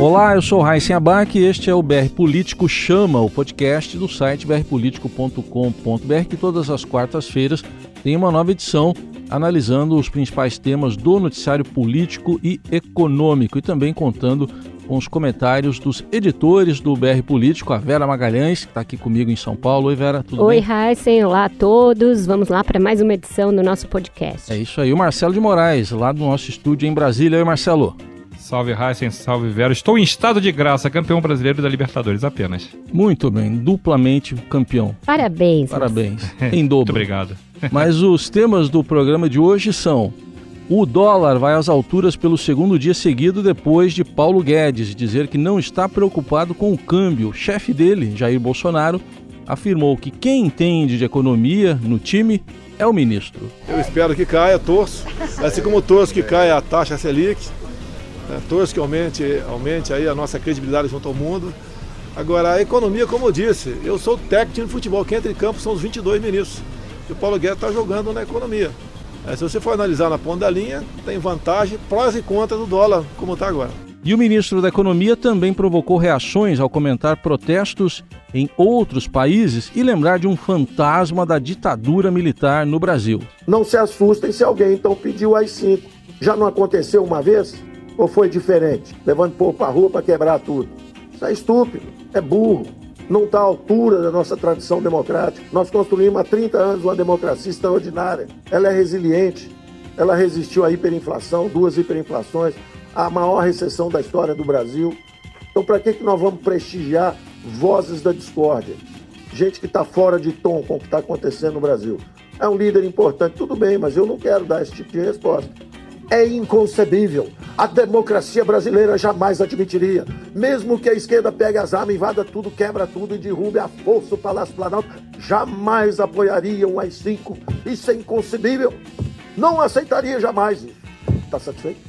Olá, eu sou Raíssen Abac e este é o BR Político Chama, o podcast do site brpolitico.com.br que todas as quartas-feiras tem uma nova edição analisando os principais temas do noticiário político e econômico e também contando com os comentários dos editores do BR Político, a Vera Magalhães, que está aqui comigo em São Paulo. Oi, Vera, tudo Oi, bem? Oi, Heisen, olá a todos. Vamos lá para mais uma edição do nosso podcast. É isso aí, o Marcelo de Moraes, lá do nosso estúdio em Brasília. Oi, Marcelo. Salve Heisen, salve Vera. Estou em estado de graça, campeão brasileiro da Libertadores apenas. Muito bem, duplamente campeão. Parabéns. Parabéns. em dobro. Muito obrigado. Mas os temas do programa de hoje são: o dólar vai às alturas pelo segundo dia seguido depois de Paulo Guedes dizer que não está preocupado com o câmbio. O chefe dele, Jair Bolsonaro, afirmou que quem entende de economia no time é o ministro. Eu espero que caia, torço. Assim como torço que caia a taxa Selic, né? torço que aumente, aumente aí a nossa credibilidade junto ao mundo. Agora, a economia, como eu disse, eu sou técnico de futebol, quem entra em campo são os 22 ministros. E o Paulo Guedes está jogando na economia. É, se você for analisar na ponta da linha, tem vantagem, prós e contras do dólar, como está agora. E o ministro da Economia também provocou reações ao comentar protestos em outros países e lembrar de um fantasma da ditadura militar no Brasil. Não se assustem se alguém então pediu as cinco. Já não aconteceu uma vez? Ou foi diferente? Levando povo para rua para quebrar tudo. Isso é estúpido, é burro, não está à altura da nossa tradição democrática. Nós construímos há 30 anos uma democracia extraordinária. Ela é resiliente, ela resistiu à hiperinflação, duas hiperinflações, a maior recessão da história do Brasil. Então, para que, que nós vamos prestigiar vozes da discórdia? Gente que está fora de tom com o que está acontecendo no Brasil. É um líder importante, tudo bem, mas eu não quero dar esse tipo de resposta é inconcebível. A democracia brasileira jamais admitiria. Mesmo que a esquerda pegue as armas, invada tudo, quebra tudo e derrube a força o Palácio Planalto, jamais apoiaria um AI-5. Isso é inconcebível. Não aceitaria jamais isso. Está satisfeito?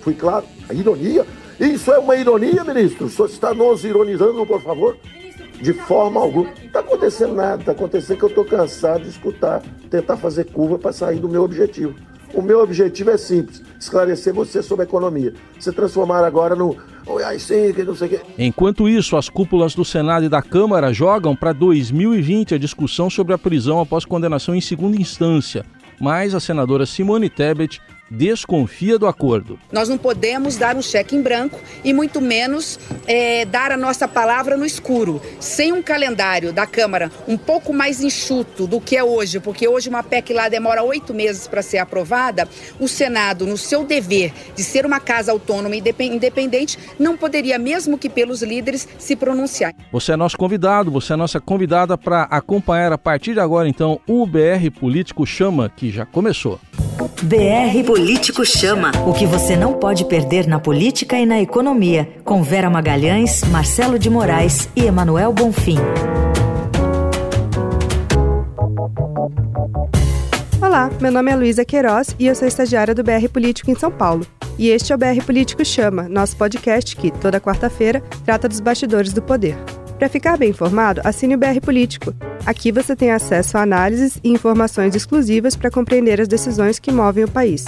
Fui claro? A ironia? Isso é uma ironia, ministro? O senhor está nos ironizando, por favor? De forma alguma. Não está acontecendo nada. Está acontecendo que eu estou cansado de escutar, tentar fazer curva para sair do meu objetivo. O meu objetivo é simples: esclarecer você sobre a economia. Se transformar agora no AI-5 não sei o quê. Enquanto isso, as cúpulas do Senado e da Câmara jogam para 2020 a discussão sobre a prisão após condenação em segunda instância. Mas a senadora Simone Tebet desconfia do acordo. Nós não podemos dar um cheque em branco e muito menos é, dar a nossa palavra no escuro. Sem um calendário da Câmara um pouco mais enxuto do que é hoje, porque hoje uma PEC lá demora oito meses para ser aprovada, o Senado, no seu dever de ser uma casa autônoma e independente, não poderia, mesmo que pelos líderes, se pronunciar. Você é nosso convidado, você é nossa convidada para acompanhar a partir de agora, então, o BR Político Chama, que já começou. BR Político Chama. O que você não pode perder na política e na economia. Com Vera Magalhães, Marcelo de Moraes e Emanuel Bonfim. Olá, meu nome é Luísa Queiroz e eu sou estagiária do BR Político em São Paulo. E este é o BR Político Chama, nosso podcast que, toda quarta-feira, trata dos bastidores do poder. Para ficar bem informado, assine o BR Político. Aqui você tem acesso a análises e informações exclusivas para compreender as decisões que movem o país.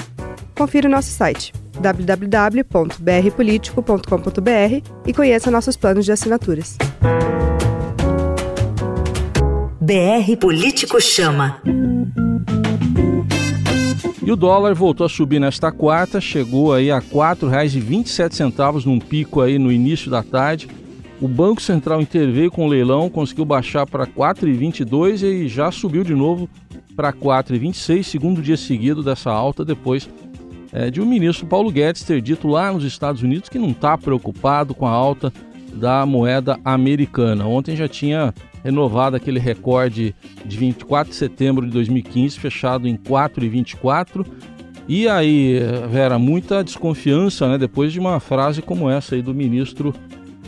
Confira o nosso site www.brpolitico.com.br e conheça nossos planos de assinaturas. BR Político Chama. E o dólar voltou a subir nesta quarta, chegou aí a R$ 4,27 num pico aí no início da tarde o Banco Central interveio com o leilão, conseguiu baixar para 4,22 e já subiu de novo para 4,26, segundo dia seguido dessa alta, depois é, de o ministro Paulo Guedes ter dito lá nos Estados Unidos que não está preocupado com a alta da moeda americana. Ontem já tinha renovado aquele recorde de 24 de setembro de 2015, fechado em 4,24. E aí, Vera, muita desconfiança, né, depois de uma frase como essa aí do ministro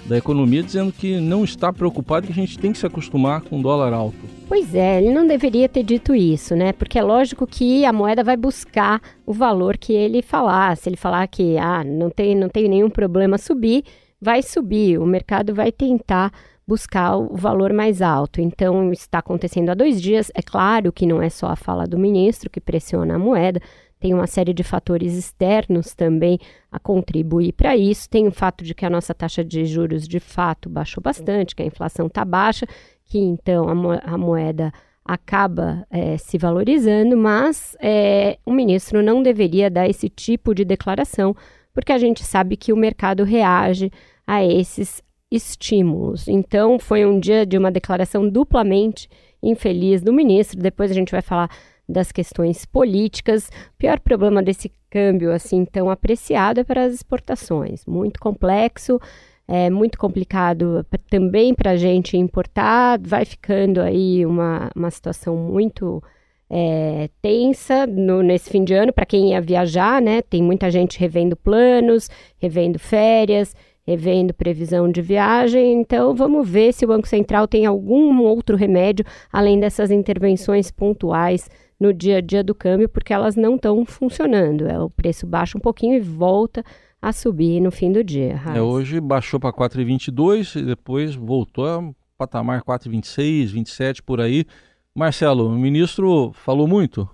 da Economia dizendo que não está preocupado que a gente tem que se acostumar com o dólar alto. Pois é, ele não deveria ter dito isso, né? Porque é lógico que a moeda vai buscar o valor que ele falar. Se ele falar que ah, não tem, não tem nenhum problema subir, vai subir. O mercado vai tentar buscar o valor mais alto. Então, está acontecendo há dois dias. É claro que não é só a fala do ministro que pressiona a moeda, tem uma série de fatores externos também a contribuir para isso. Tem o fato de que a nossa taxa de juros de fato baixou bastante, que a inflação está baixa, que então a, mo a moeda acaba é, se valorizando, mas é, o ministro não deveria dar esse tipo de declaração, porque a gente sabe que o mercado reage a esses estímulos. Então, foi um dia de uma declaração duplamente infeliz do ministro. Depois a gente vai falar das questões políticas. O pior problema desse câmbio assim tão apreciado é para as exportações. Muito complexo, é muito complicado também para a gente importar. Vai ficando aí uma, uma situação muito é, tensa no, nesse fim de ano para quem ia viajar, né? Tem muita gente revendo planos, revendo férias revendo previsão de viagem. Então, vamos ver se o Banco Central tem algum outro remédio além dessas intervenções pontuais no dia a dia do câmbio, porque elas não estão funcionando. É, o preço baixa um pouquinho e volta a subir no fim do dia. É, hoje baixou para 4,22 e depois voltou a patamar 4,26, 27 por aí. Marcelo, o ministro falou muito?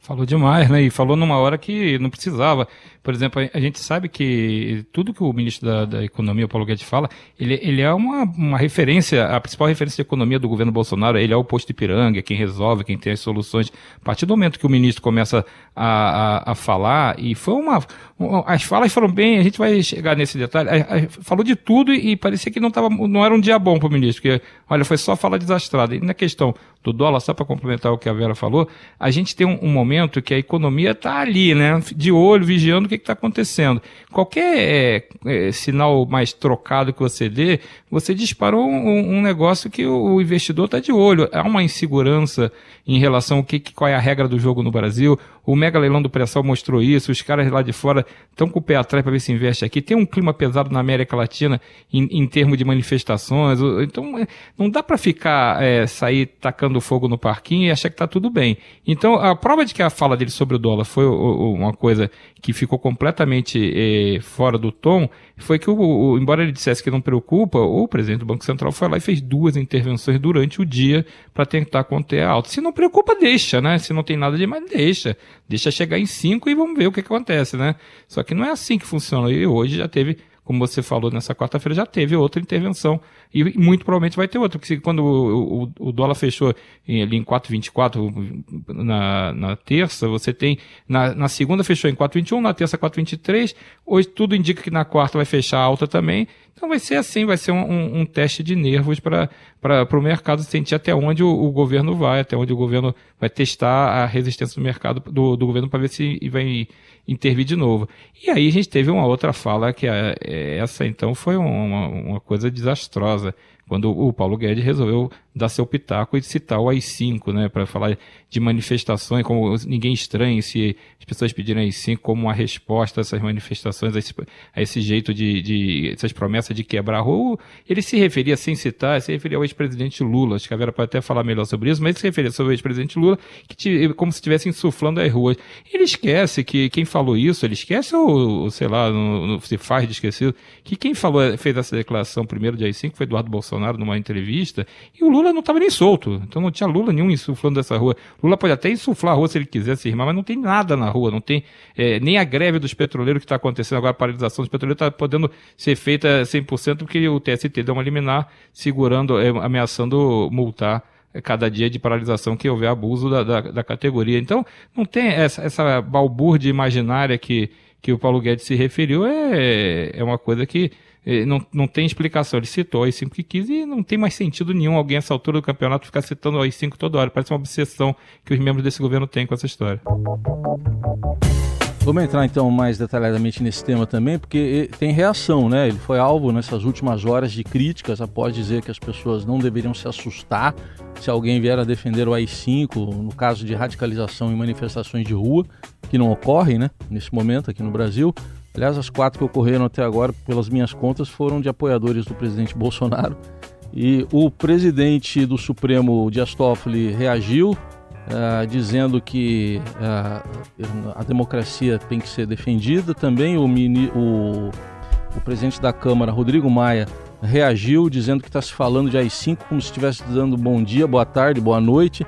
Falou demais, né? E falou numa hora que não precisava. Por exemplo, a gente sabe que tudo que o ministro da, da Economia, o Paulo Guedes, fala, ele, ele é uma, uma referência, a principal referência de economia do governo Bolsonaro, ele é o posto de piranga, quem resolve, quem tem as soluções. A partir do momento que o ministro começa a, a, a falar, e foi uma, As falas foram bem, a gente vai chegar nesse detalhe. falou de tudo e, parecia que não, tava, não era um dia bom para o ministro, porque, olha, foi só fala desastrada. E na questão do dólar, só para complementar o que a Vera falou, a gente tem um, um momento que a economia está ali, né? De olho, vigiando o que está acontecendo. Qualquer é, é, sinal mais trocado que você dê, você disparou um, um negócio que o, o investidor está de olho. Há uma insegurança em relação ao que, qual é a regra do jogo no Brasil. O mega leilão do pré-sal mostrou isso. Os caras lá de fora estão com o pé atrás para ver se investe aqui. Tem um clima pesado na América Latina em, em termos de manifestações. Então, é, não dá para ficar, é, sair tacando fogo no parquinho e achar que está tudo bem. Então, a prova de que a fala dele sobre o dólar foi uma coisa que ficou completamente é, fora do tom foi que, o, o, embora ele dissesse que não preocupa, o presidente do Banco Central foi lá e fez duas intervenções durante o dia para tentar conter a alta. Se não preocupa, deixa, né? Se não tem nada demais, deixa. Deixa chegar em 5 e vamos ver o que, que acontece, né? Só que não é assim que funciona. E hoje já teve como você falou nessa quarta-feira, já teve outra intervenção e muito provavelmente vai ter outra, porque quando o, o, o dólar fechou em, ali em 4,24 na, na terça, você tem, na, na segunda fechou em 4,21, na terça 4,23, hoje tudo indica que na quarta vai fechar alta também, então vai ser assim, vai ser um, um, um teste de nervos para o mercado sentir até onde o, o, governo vai, até onde o governo vai testar a resistência do mercado, do, do governo para ver se vai intervir de novo. E aí a gente teve uma outra fala que é, é essa então foi uma, uma coisa desastrosa quando o Paulo Guedes resolveu dar seu pitaco e citar o AI-5, né, para falar de manifestações, como ninguém estranhe se as pessoas pedirem AI-5 como uma resposta a essas manifestações, a esse, a esse jeito de, de, essas promessas de quebrar rua. Ele se referia, sem citar, se referia ao ex-presidente Lula, acho que a Vera pode até falar melhor sobre isso, mas ele se referia sobre o ex-presidente Lula, que como se estivesse insuflando as ruas. Ele esquece que quem falou isso, ele esquece ou, sei lá, no, se faz de esquecido, que quem falou, fez essa declaração primeiro de AI-5 foi Eduardo Bolsonaro numa entrevista, e o Lula Lula não estava nem solto. Então não tinha Lula nenhum insuflando dessa rua. Lula pode até insuflar a rua se ele quiser se irmar, mas não tem nada na rua. Não tem é, nem a greve dos petroleiros que está acontecendo agora, a paralisação dos petroleiros está podendo ser feita 100% porque o TST deu uma liminar segurando, é, ameaçando multar cada dia de paralisação que houver abuso da, da, da categoria. Então, não tem essa, essa balbúrdia imaginária que, que o Paulo Guedes se referiu, é, é uma coisa que não, não tem explicação. Ele citou as 5 que quis e não tem mais sentido nenhum alguém a essa altura do campeonato ficar citando as 5 toda hora. Parece uma obsessão que os membros desse governo têm com essa história. Vamos entrar então mais detalhadamente nesse tema também, porque tem reação, né? Ele foi alvo nessas últimas horas de críticas após dizer que as pessoas não deveriam se assustar se alguém vier a defender o AI-5 no caso de radicalização em manifestações de rua, que não ocorrem, né? Nesse momento aqui no Brasil. Aliás, as quatro que ocorreram até agora, pelas minhas contas, foram de apoiadores do presidente Bolsonaro. E o presidente do Supremo, Dias Toffoli, reagiu, uh, dizendo que uh, a democracia tem que ser defendida. Também o, mini, o, o presidente da Câmara, Rodrigo Maia, reagiu, dizendo que está se falando de AI-5 como se estivesse dando bom dia, boa tarde, boa noite.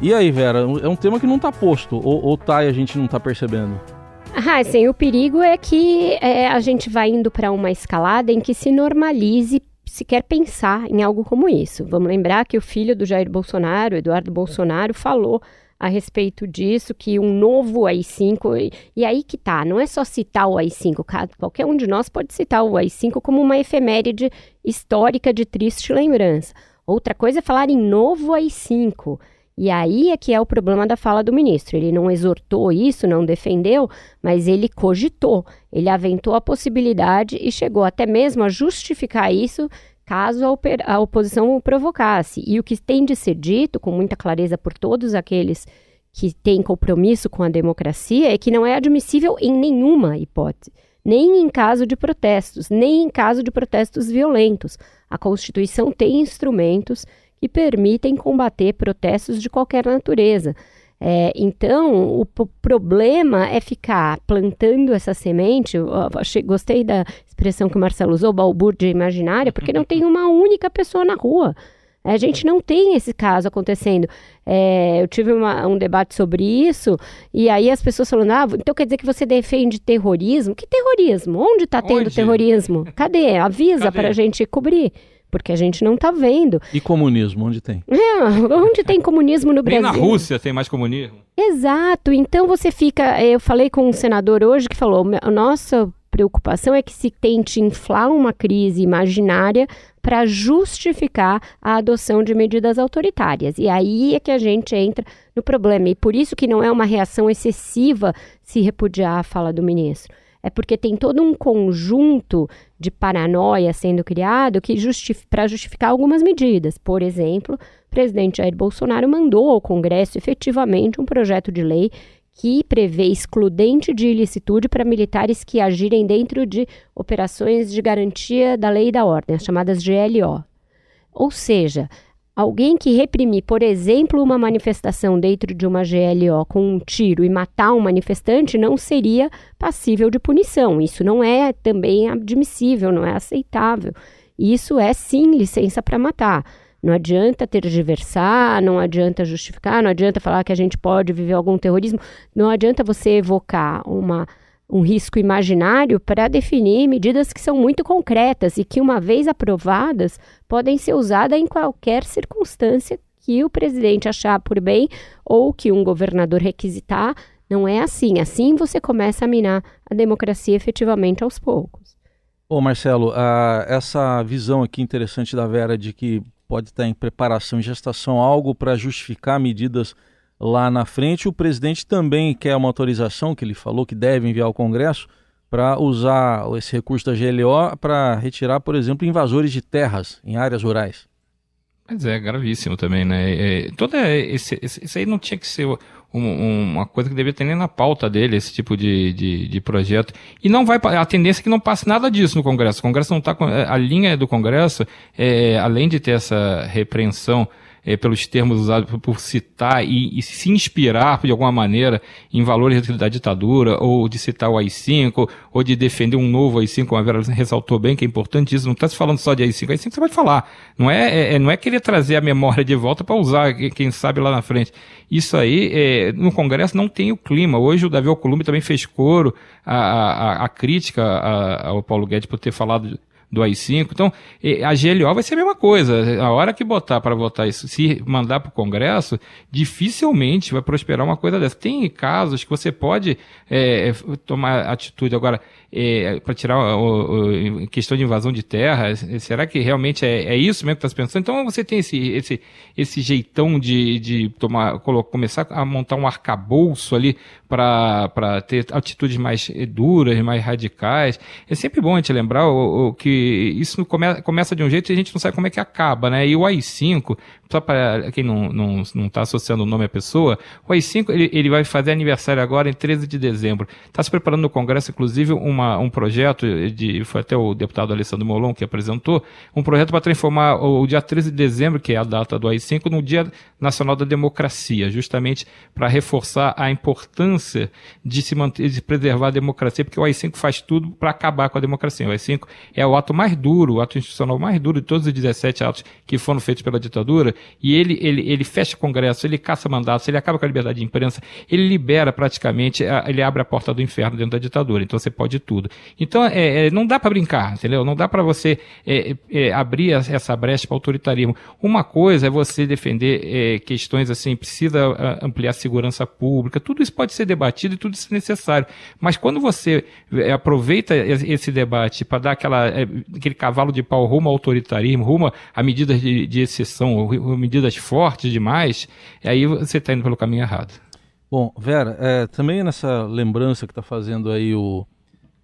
E aí, Vera, é um tema que não está posto, ou, ou tá e a gente não está percebendo? Ah, sim, o perigo é que é, a gente vai indo para uma escalada em que se normalize sequer pensar em algo como isso. Vamos lembrar que o filho do Jair Bolsonaro, Eduardo Bolsonaro, falou a respeito disso, que um novo AI-5, e, e aí que tá, não é só citar o AI-5, qualquer um de nós pode citar o AI-5 como uma efeméride histórica de triste lembrança. Outra coisa é falar em novo AI-5. E aí é que é o problema da fala do ministro. Ele não exortou isso, não defendeu, mas ele cogitou, ele aventou a possibilidade e chegou até mesmo a justificar isso caso a, oposição o provocasse. E o que tem de ser dito com muita clareza por todos aqueles que têm compromisso com a democracia é que não é admissível em nenhuma hipótese, nem em caso de protestos, nem em caso de protestos violentos. A Constituição tem instrumentos que permitem combater protestos de qualquer natureza. É, então, o problema é ficar plantando essa semente. Eu achei, gostei da expressão que o Marcelo usou, balbúrdia imaginária, porque não tem uma única pessoa na rua. A gente não tem esse caso acontecendo. É, eu tive uma, um debate sobre isso, e aí as pessoas falando: ah, então quer dizer que você defende terrorismo? Que terrorismo? Onde está tendo Onde? terrorismo? Cadê? Avisa para a gente cobrir porque a gente não está vendo. E comunismo, onde tem? É, onde tem comunismo no Brasil? Nem na Rússia tem mais comunismo. Exato. Então você fica. Eu falei com um senador hoje que falou: a nossa preocupação é que se tente inflar uma crise imaginária para justificar a adoção de medidas autoritárias. E aí é que a gente entra no problema. E por isso que não é uma reação excessiva se repudiar a fala do ministro é porque tem todo um conjunto de paranoia sendo criado que para justificar algumas medidas. Por exemplo, o presidente Jair Bolsonaro mandou ao Congresso efetivamente um projeto de lei que prevê excludente de ilicitude para militares que agirem dentro de operações de garantia da lei e da ordem, as chamadas GLO. Ou seja, Alguém que reprimir, por exemplo, uma manifestação dentro de uma GLO com um tiro e matar um manifestante não seria passível de punição. Isso não é também admissível, não é aceitável. Isso é sim licença para matar. Não adianta tergiversar, não adianta justificar, não adianta falar que a gente pode viver algum terrorismo, não adianta você evocar uma um risco imaginário para definir medidas que são muito concretas e que, uma vez aprovadas, podem ser usadas em qualquer circunstância que o presidente achar por bem ou que um governador requisitar. Não é assim. Assim você começa a minar a democracia efetivamente aos poucos. Ô Marcelo, essa visão aqui interessante da Vera de que pode estar em preparação, em gestação, algo para justificar medidas lá na frente. O presidente também quer uma autorização, que ele falou que deve enviar ao Congresso, para usar esse recurso da GLO para retirar, por exemplo, invasores de terras em áreas rurais. Mas é gravíssimo também, né? É, toda esse, esse, isso aí não tinha que ser um, uma coisa que devia ter nem na pauta dele, esse tipo de, de, de, projeto. E não vai, a tendência é que não passe nada disso no Congresso. O Congresso não está, a linha do Congresso, é, além de ter essa repreensão é, pelos termos usados por citar e, e, se inspirar de alguma maneira em valores da ditadura, ou de citar o AI-5, ou de defender um novo AI-5, como a Vera ressaltou bem, que é importante isso, não está se falando só de AI-5, AI-5 você pode falar, não é, é, é, não é querer trazer a memória de volta para usar, quem sabe lá na frente. Isso aí, é, no Congresso não tem o clima. Hoje o Davi Alcolumbre também fez coro a, a, a crítica ao Paulo Guedes por ter falado do AI-5. Então, a GLO vai ser a mesma coisa. A hora que botar para votar isso, se mandar para o Congresso, dificilmente vai prosperar uma coisa dessa. Tem casos que você pode é, tomar atitude. Agora, é, para tirar a questão de invasão de terra, será que realmente é, é isso mesmo que está pensando? Então você tem esse, esse, esse jeitão de, de tomar, começar a montar um arcabouço ali para ter atitudes mais duras, mais radicais. É sempre bom a gente lembrar o, o que isso come, começa de um jeito e a gente não sabe como é que acaba, né? E o AI-5, só para quem não está não, não tá associando o nome à pessoa, o AI-5 ele, ele vai fazer aniversário agora em 13 de dezembro. Está se preparando no Congresso, inclusive, uma, um projeto, de, foi até o deputado Alessandro Molon que apresentou, um projeto para transformar o, o dia 13 de dezembro, que é a data do AI-5, no Dia Nacional da Democracia, justamente para reforçar a importância de se manter, de preservar a democracia, porque o AI-5 faz tudo para acabar com a democracia. O AI-5 é o ato mais duro, o ato institucional mais duro de todos os 17 atos que foram feitos pela ditadura, e ele, ele, ele fecha congresso, ele caça mandatos, ele acaba com a liberdade de imprensa, ele libera praticamente, ele abre a porta do inferno dentro da ditadura, então você pode tudo. Então, é, é não dá para brincar, entendeu? Não dá para você é, é, abrir essa brecha para autoritarismo. Uma coisa é você defender é, questões assim, precisa ampliar a segurança pública, tudo isso pode ser debatido e tudo isso é necessário, mas quando você é, aproveita esse debate para dar aquela, é, aquele cavalo de pau rumo ao autoritarismo, rumo a medidas de, de exceção, ou medidas fortes demais, aí você está indo pelo caminho errado. Bom, Vera, é, também nessa lembrança que está fazendo aí o,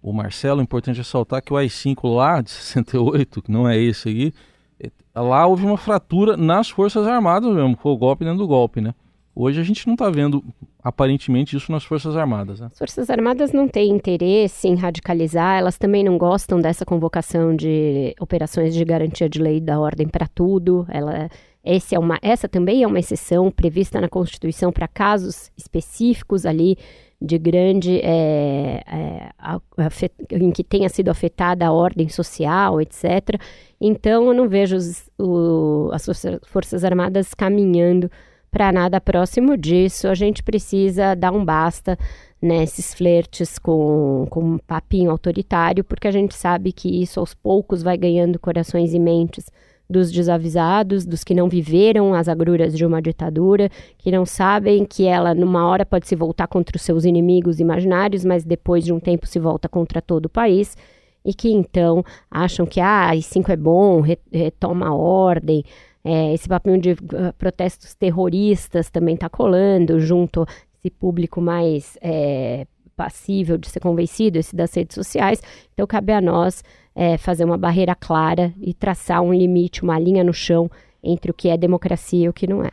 o Marcelo, é importante ressaltar que o AI-5 lá de 68, que não é esse aí, é, lá houve uma fratura nas Forças Armadas mesmo, foi o golpe dentro do golpe, né? Hoje a gente não está vendo aparentemente isso nas Forças Armadas. Né? As Forças Armadas não têm interesse em radicalizar, elas também não gostam dessa convocação de operações de garantia de lei da ordem para tudo. Ela, é uma, essa também é uma exceção prevista na Constituição para casos específicos ali de grande é, é, afet, em que tenha sido afetada a ordem social, etc. Então eu não vejo os, o, as Forças Armadas caminhando para nada próximo disso. A gente precisa dar um basta nesses flertes com, com um papinho autoritário, porque a gente sabe que isso aos poucos vai ganhando corações e mentes dos desavisados, dos que não viveram as agruras de uma ditadura, que não sabem que ela, numa hora, pode se voltar contra os seus inimigos imaginários, mas depois de um tempo se volta contra todo o país, e que então acham que, ah, I5 é bom, retoma a ordem, é, esse papel de uh, protestos terroristas também está colando junto esse público mais é, passível de ser convencido, esse das redes sociais. Então, cabe a nós é, fazer uma barreira clara e traçar um limite, uma linha no chão entre o que é democracia e o que não é.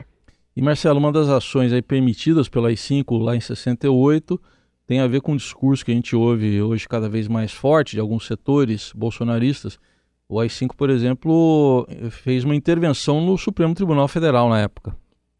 E Marcelo, uma das ações aí permitidas pela I5 lá em 68 tem a ver com o discurso que a gente ouve hoje cada vez mais forte de alguns setores bolsonaristas o AI-5, por exemplo, fez uma intervenção no Supremo Tribunal Federal na época.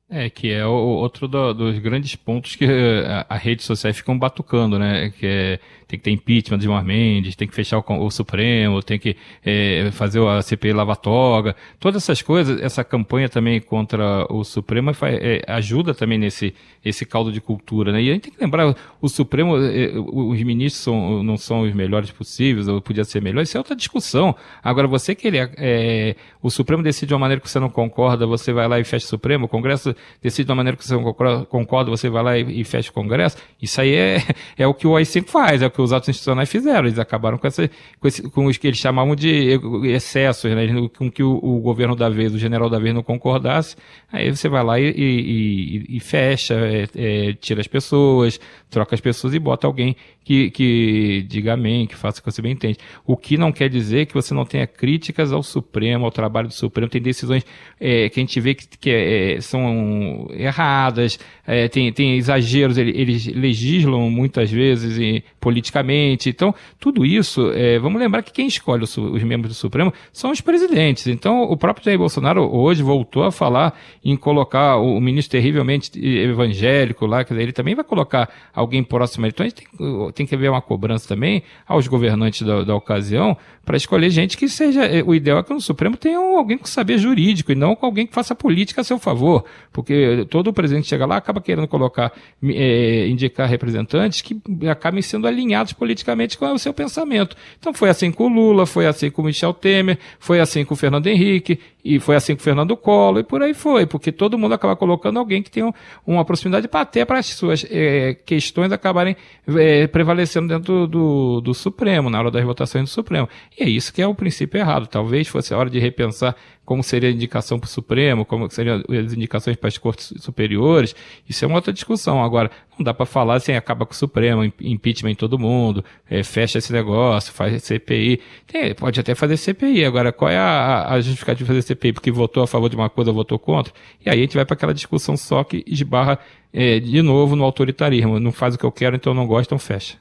É, que é o, outro do, dos grandes pontos que a, a redes sociais ficam batucando, né? Que é, tem que ter impeachment de Gilmar Mendes, tem que fechar o, o Supremo, tem que é, fazer a CPI lava-toga, todas essas coisas, essa campanha também contra o Supremo é, ajuda também nesse esse caldo de cultura, né? E a gente tem que lembrar, o Supremo, é, os ministros são, não são os melhores possíveis, ou podia ser melhor, isso é outra discussão. Agora, você querer, é, o Supremo decide de uma maneira que você não concorda, você vai lá e fecha o Supremo, o Congresso decide de uma maneira que você não concorda, você vai lá e, e fecha o Congresso. Isso aí é, é o que o AI-5 faz, é o que os atos institucionais fizeram. Eles acabaram com, essa, com, esse, com os que eles chamavam de excessos, né? com que o, o, governo da vez, o general da vez não concordasse. Aí você vai lá e, e, e fecha, é, é, tira as pessoas, troca as pessoas e bota alguém que, que diga amém, que faça o que você bem entende. O que não quer dizer que você não tenha críticas ao Supremo, ao trabalho do Supremo. Tem decisões é, que a gente vê que, que é, são erradas, é, tem, tem exageros, eles legislam muitas vezes e, politicamente. Então, tudo isso, é, vamos lembrar que quem escolhe os, os, membros do Supremo são os presidentes. Então, o próprio Jair Bolsonaro hoje voltou a falar em colocar o, ministro terrivelmente evangélico lá, que ele também vai colocar alguém próximo a ele. Então, a gente tem, tem que haver uma cobrança também aos governantes da, da ocasião para escolher gente que seja. É, o ideal é que no Supremo tenha alguém com saber jurídico e não com alguém que faça política a seu favor. Porque todo presidente chega lá acaba querendo colocar, é, indicar representantes que acabem sendo alinhados politicamente com o seu pensamento. Então foi assim com o Lula, foi assim com o Michel Temer, foi assim com o Fernando Henrique, e foi assim com o Fernando Collor, e por aí foi, porque todo mundo acaba colocando alguém que tem uma proximidade para até para as suas é, questões acabarem é, prevalecendo dentro do, do, do, Supremo, na hora das votações do Supremo. E é isso que é o princípio errado. Talvez fosse a hora de repensar como seria a indicação para o Supremo, como seriam as indicações para as cortes superiores, isso é uma outra discussão. Agora, não dá para falar assim, acaba com o Supremo, impeachment em todo mundo, é, fecha esse negócio, faz CPI. Tem, pode até fazer CPI. Agora, qual é a, a justificativa de fazer CPI? Porque votou a favor de uma coisa, votou contra? E aí a gente vai para aquela discussão só que esbarra é, de novo no autoritarismo. Não faz o que eu quero, então não gosto, então fecha.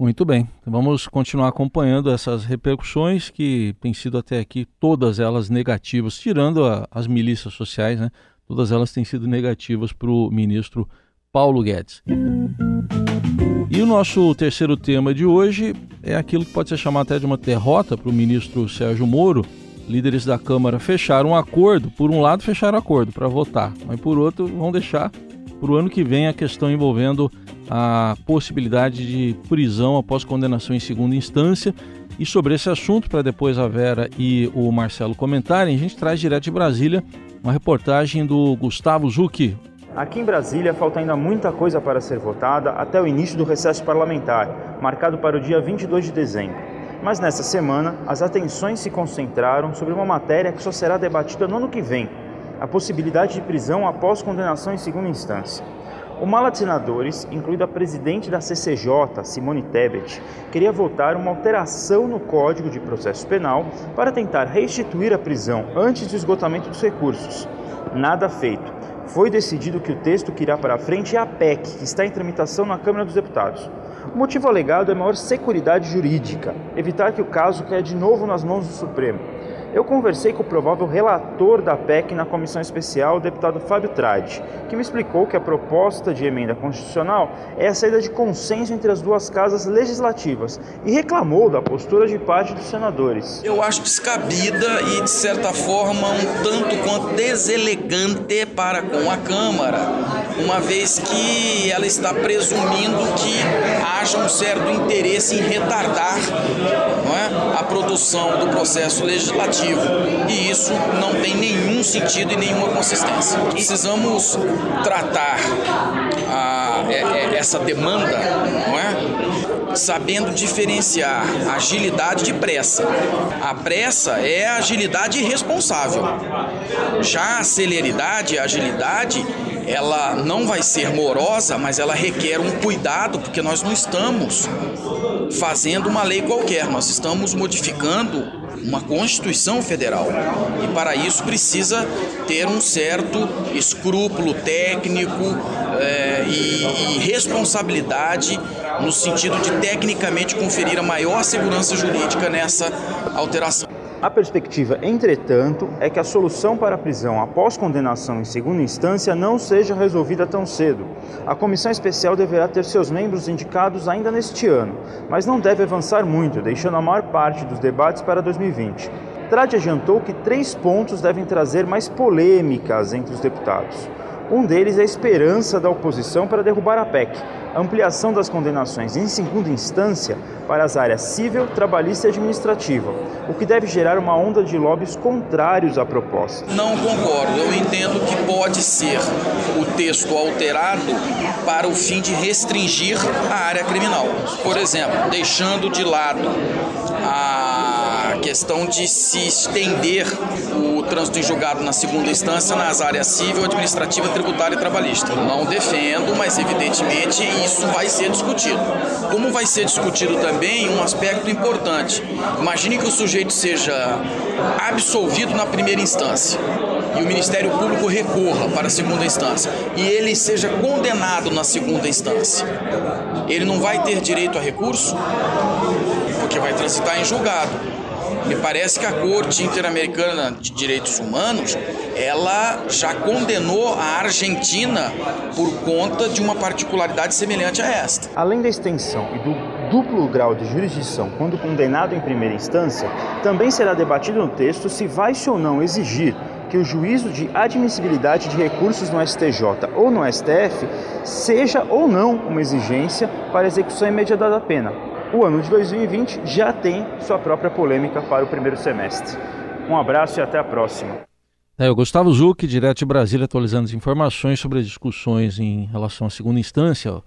Muito bem, vamos continuar acompanhando essas repercussões que têm sido até aqui todas elas negativas, tirando a, as milícias sociais, né? Todas elas têm sido negativas para o ministro Paulo Guedes. E o nosso terceiro tema de hoje é aquilo que pode ser chamado até de uma derrota para o ministro Sérgio Moro. Líderes da Câmara fecharam um acordo, por um lado fecharam acordo para votar, mas por outro vão deixar para o ano que vem a questão envolvendo a possibilidade de prisão após condenação em segunda instância. E sobre esse assunto, para depois a Vera e o Marcelo comentarem, a gente traz direto de Brasília uma reportagem do Gustavo Zucchi. Aqui em Brasília falta ainda muita coisa para ser votada até o início do recesso parlamentar, marcado para o dia 22 de dezembro. Mas nessa semana, as atenções se concentraram sobre uma matéria que só será debatida no ano que vem: a possibilidade de prisão após condenação em segunda instância. Uma ala de senadores, incluída a presidente da CCJ, Simone Tebet, queria votar uma alteração no Código de Processo Penal para tentar restituir a prisão antes do esgotamento dos recursos. Nada feito. Foi decidido que o texto que irá para a frente é a PEC, que está em tramitação na Câmara dos Deputados. O motivo alegado é maior segurança jurídica, evitar que o caso caia de novo nas mãos do Supremo. Eu conversei com o provável relator da PEC na comissão especial, o deputado Fábio Trade, que me explicou que a proposta de emenda constitucional é a saída de consenso entre as duas casas legislativas e reclamou da postura de parte dos senadores. Eu acho descabida e, de certa forma, um tanto quanto deselegante para com a Câmara, uma vez que ela está presumindo que haja um certo interesse em retardar não é, a produção do processo legislativo e isso não tem nenhum sentido e nenhuma consistência. Precisamos tratar a, é, é, essa demanda, não é? Sabendo diferenciar agilidade de pressa. A pressa é a agilidade irresponsável. Já a celeridade, a agilidade, ela não vai ser morosa, mas ela requer um cuidado, porque nós não estamos fazendo uma lei qualquer, nós estamos modificando uma Constituição Federal. E para isso precisa ter um certo escrúpulo técnico é, e, e responsabilidade no sentido de tecnicamente conferir a maior segurança jurídica nessa alteração. A perspectiva, entretanto, é que a solução para a prisão após condenação em segunda instância não seja resolvida tão cedo. A comissão especial deverá ter seus membros indicados ainda neste ano, mas não deve avançar muito, deixando a maior parte dos debates para 2020. Trade adiantou que três pontos devem trazer mais polêmicas entre os deputados. Um deles é a esperança da oposição para derrubar a PEC, ampliação das condenações em segunda instância para as áreas civil, trabalhista e administrativa, o que deve gerar uma onda de lobbies contrários à proposta. Não concordo. Eu entendo que pode ser o texto alterado para o fim de restringir a área criminal. Por exemplo, deixando de lado a questão de se estender o trânsito em julgado na segunda instância nas áreas civil, administrativa, tributária e trabalhista. Não defendo, mas evidentemente isso vai ser discutido. Como vai ser discutido também um aspecto importante. Imagine que o sujeito seja absolvido na primeira instância e o Ministério Público recorra para a segunda instância e ele seja condenado na segunda instância. Ele não vai ter direito a recurso? Porque vai transitar em julgado. Me parece que a Corte Interamericana de Direitos Humanos, ela já condenou a Argentina por conta de uma particularidade semelhante a esta. Além da extensão e do duplo grau de jurisdição quando condenado em primeira instância, também será debatido no texto se vai-se ou não exigir que o juízo de admissibilidade de recursos no STJ ou no STF seja ou não uma exigência para execução imediata da pena, o ano de 2020 já tem sua própria polêmica para o primeiro semestre. Um abraço e até a próxima. É, o Gustavo Zucchi, direto de Brasília, atualizando as informações sobre as discussões em relação à segunda instância.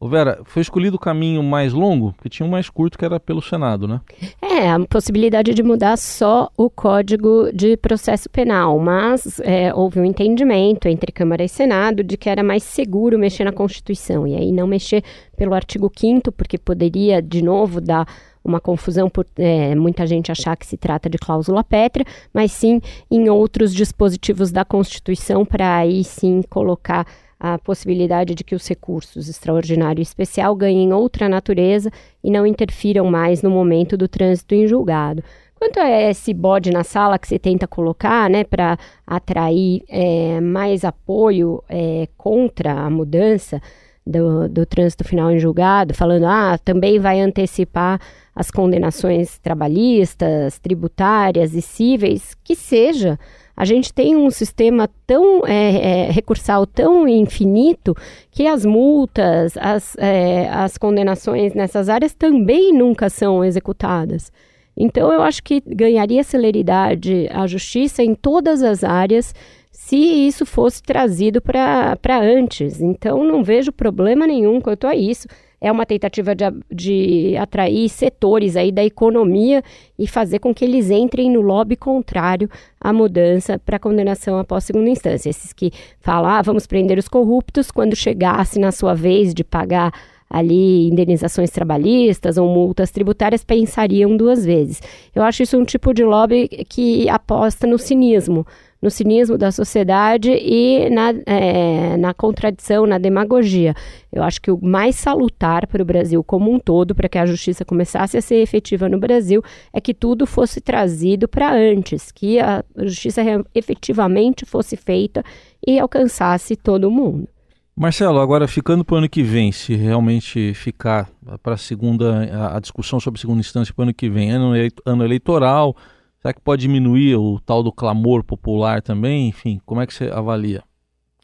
Ô Vera, foi escolhido o caminho mais longo, porque tinha um mais curto que era pelo Senado, né? É, a possibilidade de mudar só o Código de Processo Penal, mas é, houve um entendimento entre Câmara e Senado de que era mais seguro mexer na Constituição, e aí não mexer pelo artigo 5 porque poderia, de novo, dar uma confusão por é, muita gente achar que se trata de cláusula pétrea, mas sim em outros dispositivos da Constituição para aí sim colocar a possibilidade de que os recursos extraordinário e especial ganhem outra natureza e não interfiram mais no momento do trânsito em julgado. Quanto a esse bode na sala que você tenta colocar, né, para atrair é, mais apoio é, contra a mudança do, do trânsito final em julgado, falando, ah, também vai antecipar as condenações trabalhistas, tributárias e cíveis, que seja. A gente tem um sistema tão é, é, recursal, tão infinito, que as multas, as, é, as condenações nessas áreas também nunca são executadas. Então, eu acho que ganharia celeridade a justiça em todas as áreas se isso fosse trazido para antes. Então, não vejo problema nenhum quanto a isso. É uma tentativa de, de atrair setores aí da economia e fazer com que eles entrem no lobby contrário à mudança para condenação após segunda instância. Esses que falam, ah, vamos prender os corruptos, quando chegasse na sua vez de pagar ali indenizações trabalhistas ou multas tributárias pensariam duas vezes. Eu acho isso um tipo de lobby que aposta no cinismo, no cinismo da sociedade e na, é, na contradição, na demagogia. Eu acho que o mais salutar para o Brasil como um todo, para que a justiça começasse a ser efetiva no Brasil, é que tudo fosse trazido para antes, que a justiça efetivamente fosse feita e alcançasse todo mundo. Marcelo, agora ficando para o ano que vem, se realmente ficar para a segunda, a discussão sobre segunda instância para o ano que vem, ano, ano eleitoral, será que pode diminuir o tal do clamor popular também? Enfim, como é que você avalia?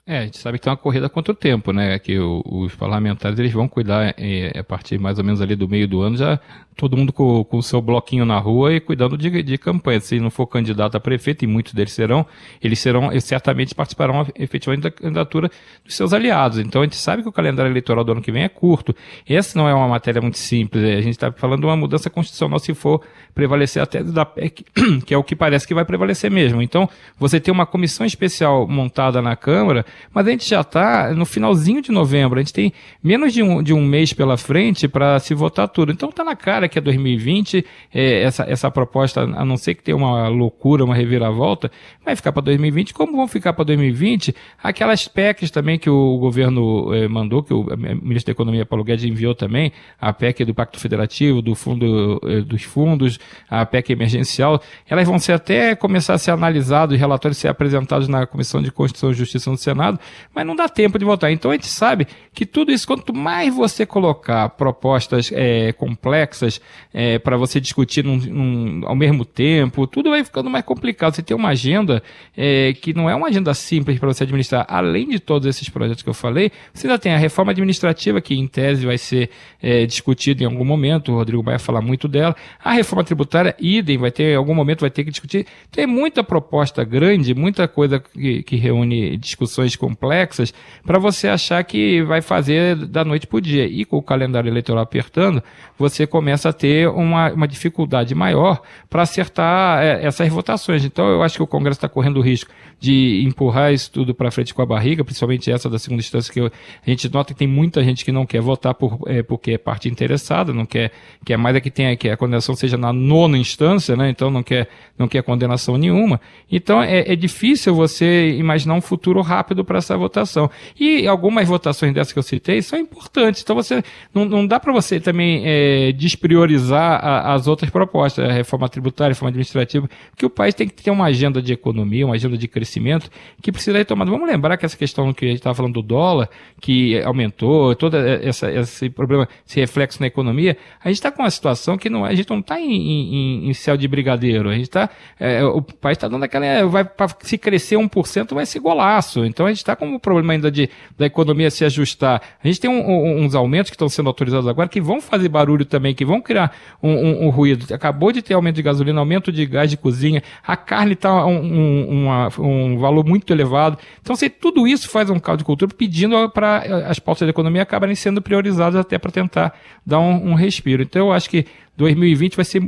É, a gente sabe que tem uma corrida contra o tempo, né? Que o, os parlamentares eles vão cuidar é, a partir mais ou menos ali do meio do ano já todo mundo com, o seu bloquinho na rua e cuidando de, de campanha. Se não for candidato a prefeito, e muitos deles serão, eles serão, certamente participarão efetivamente da candidatura dos seus aliados. Então a gente sabe que o calendário eleitoral do ano que vem é curto. Essa não é uma matéria muito simples. A gente está falando de uma mudança constitucional se for prevalecer a tese da PEC, que é o que parece que vai prevalecer mesmo. Então, você tem uma comissão especial montada na Câmara, mas a gente já está no finalzinho de novembro. A gente tem menos de um, de um mês pela frente para se votar tudo. Então está na cara que é 2020, é, essa, essa proposta, a não ser que tenha uma loucura, uma reviravolta, vai ficar para 2020. Como vão ficar para 2020 aquelas PECs também que o governo é, mandou, que o ministro da Economia, Paulo Guedes, enviou também, a PEC do Pacto Federativo, do fundo é, dos fundos, a PEC emergencial, elas vão ser até começar a ser analisadas, os relatórios ser apresentados na Comissão de Constituição e Justiça no Senado, mas não dá tempo de votar. Então a gente sabe que tudo isso, quanto mais você colocar propostas é, complexas, é, para você discutir num, num, ao mesmo tempo, tudo vai ficando mais complicado. Você tem uma agenda é, que não é uma agenda simples para você administrar. Além de todos esses projetos que eu falei, você ainda tem a reforma administrativa, que em tese vai ser é, discutida em algum momento, o Rodrigo vai falar muito dela. A reforma tributária, idem, vai ter, em algum momento vai ter que discutir. Tem muita proposta grande, muita coisa que, que reúne discussões complexas, para você achar que vai fazer da noite para o dia. E com o calendário eleitoral apertando, você começa a ter uma, uma dificuldade maior para acertar é, essas votações. Então, eu acho que o Congresso está correndo o risco de empurrar isso tudo para frente com a barriga, principalmente essa da segunda instância, que eu, a gente nota que tem muita gente que não quer votar por, é, porque é parte interessada, não quer, quer mais é que, tenha, que a condenação seja na nona instância, né? então não quer, não quer condenação nenhuma. Então, é, é difícil você imaginar um futuro rápido para essa votação. E algumas votações dessas que eu citei são importantes, então você não, não dá para você também é, despriorizar a, as outras propostas, a reforma tributária, a reforma administrativa, porque o país tem que ter uma agenda de economia, uma agenda de crescimento que precisa ser tomada. Vamos lembrar que essa questão que a gente estava falando do dólar, que aumentou, todo essa, esse problema, esse reflexo na economia, a gente está com uma situação que não, a gente não está em, em, em, céu de brigadeiro, a gente está, é, o país está dando aquela, vai, para se crescer 1% vai ser golaço, então a gente está com um problema ainda de, da economia se ajustar. A gente tem um, um, uns aumentos que estão sendo autorizados agora que vão fazer barulho também, que vão criar um, um, um, ruído. Acabou de ter aumento de gasolina, aumento de gás de cozinha, a carne está um, um, valor muito elevado. Então, se tudo isso faz um caldo de cultura pedindo para as pautas da economia acabarem sendo priorizadas até para tentar dar um, respiro. Então, eu acho que 2020 vai ser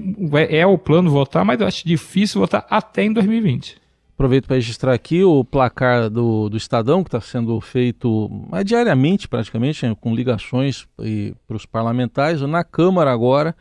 é o plano votar, mas eu acho difícil votar até em 2020. Aproveito para registrar aqui o placar do, do Estadão, que está sendo feito é, diariamente, praticamente, né, com ligações para os parlamentares. Na Câmara agora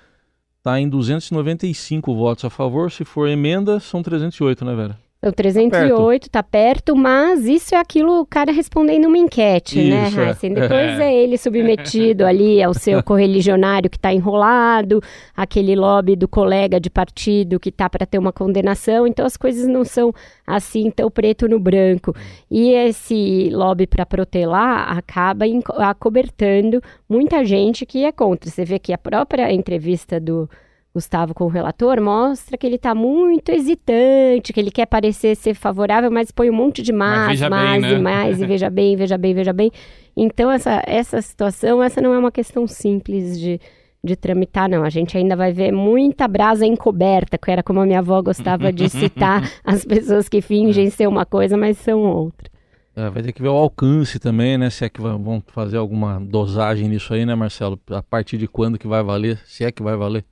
está em 295 votos a favor. Se for emenda, são 308, né, Vera? Então, 308 tá perto. tá perto, mas isso é aquilo o cara respondendo uma enquete, né, Isso, é. Heisen? Depois é. ele submetido ali ao seu correligionário que está enrolado, aquele lobby do colega de partido que tá para ter uma condenação. Então, as coisas não são assim tão preto no branco. E esse lobby para protelar acaba acobertando muita gente que é contra. Você vê que a própria entrevista do Gustavo com o relator mostra que ele está muito hesitante, que ele quer parecer ser favorável, mas põe um monte de mas, veja bem, mas né? e mais, e veja bem, veja bem, veja bem. Então, essa, essa situação, essa não é uma questão simples de, de tramitar, não. A gente ainda vai ver muita brasa encoberta, que era como a minha avó gostava de citar as pessoas que fingem ser uma coisa, mas são outra. É, vai ter que ver o alcance também, né? Se é que vão fazer alguma dosagem nisso aí, né, Marcelo? A partir de quando que vai valer? Se é que vai valer.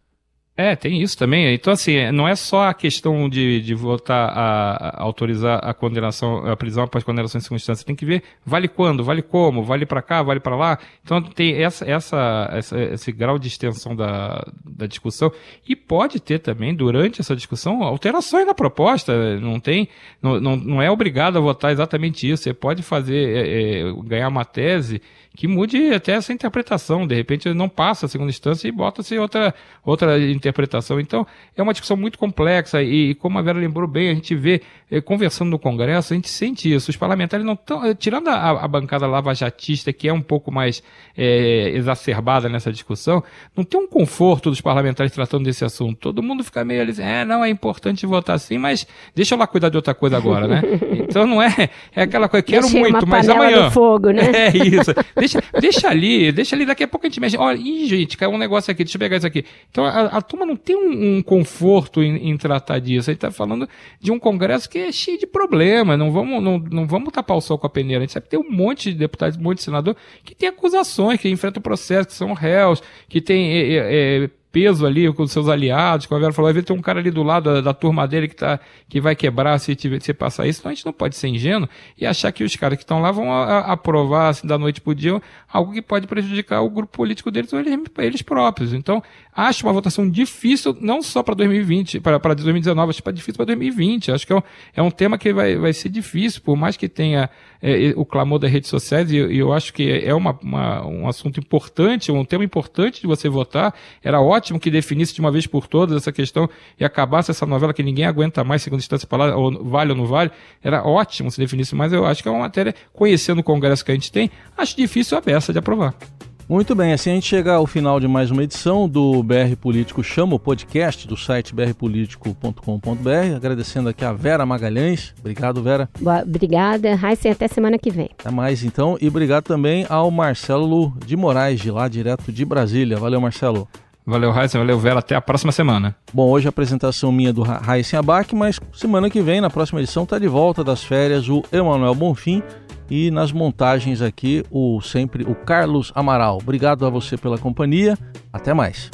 É, tem isso também. Então, assim, não é só a questão de, de votar a, a autorizar a condenação, a prisão após condenação em circunstância. Tem que ver vale quando, vale como, vale para cá, vale para lá. Então, tem essa, essa, essa- esse grau de extensão da, da discussão. E pode ter também, durante essa discussão, alterações na proposta. Não tem, não, não, não é obrigado a votar exatamente isso. Você pode fazer, é, é, ganhar uma tese que mude até essa interpretação. De repente não passa a segunda instância e bota-se outra, outra interpretação. Então, é uma discussão muito complexa e, e como a Vera lembrou bem, a gente vê, eh, conversando no Congresso, a gente sente isso. Os parlamentares não estão, eh, tirando a, a bancada lavajatista, que é um pouco mais eh, exacerbada nessa discussão, não tem um conforto dos parlamentares tratando desse assunto. Todo mundo fica meio ali, é, não, é importante votar sim, mas deixa eu lá cuidar de outra coisa agora, né? Então não é, é aquela coisa, quero Deixei muito, mas amanhã. fogo, né? É isso. Deixa, deixa ali, deixa ali, daqui a pouco a gente mexe. Olha, ih, gente, caiu um negócio aqui, deixa eu pegar isso aqui. Então a, a turma não tem um, um conforto em, em tratar disso. A gente tá falando de um Congresso que é cheio de problemas. Não vamos, não, não vamos tapar o sol com a peneira. A gente sabe que tem um monte de deputados, um monte de senador que tem acusações, que enfrentam processo, que são réus, que tem. é, é, é, peso ali com os seus aliados, como a Vera falou, vai ver tem um cara ali do lado da, da turma dele que, tá, que vai quebrar se, tiver, se passar isso, então a gente não pode ser ingênuo e achar que os caras que estão lá vão a- a- aprovar assim, da noite pro dia algo que pode prejudicar o grupo político deles ou eles, eles próprios. Então, acho uma votação difícil, não só para 2020, para 2019, acho que é difícil para 2020. Acho que é um, é um tema que vai, vai ser difícil, por mais que tenha é, o clamor das redes sociais, e, e eu acho que é uma, uma- um assunto importante, um tema importante de você votar. Era ótimo que definisse de uma vez por todas essa questão e acabasse essa novela que ninguém aguenta mais, segundo instância falar, ou vale ou não vale. Era ótimo se definisse, mas eu acho que é uma matéria, conhecendo o Congresso que a gente tem, acho difícil a beça de aprovar. Muito bem, assim a gente chega ao final de mais uma edição do BR Político Chama, o podcast do site brpolitico.com.br. Agradecendo aqui a Vera Magalhães. Obrigado, Vera. Boa- Obrigada, Heisen, até semana que vem. Até mais então. E obrigado também ao Marcelo de Moraes, de lá, direto de Brasília. Valeu, Marcelo. Valeu, Raíssa, valeu, Vera. Até a próxima semana. Bom, hoje a apresentação minha do Ra- Raíssen Abac, mas semana que vem, na próxima edição, tá de volta das férias o Emanuel Bonfim e nas montagens aqui o sempre o Carlos Amaral. Obrigado a você pela companhia. Até mais.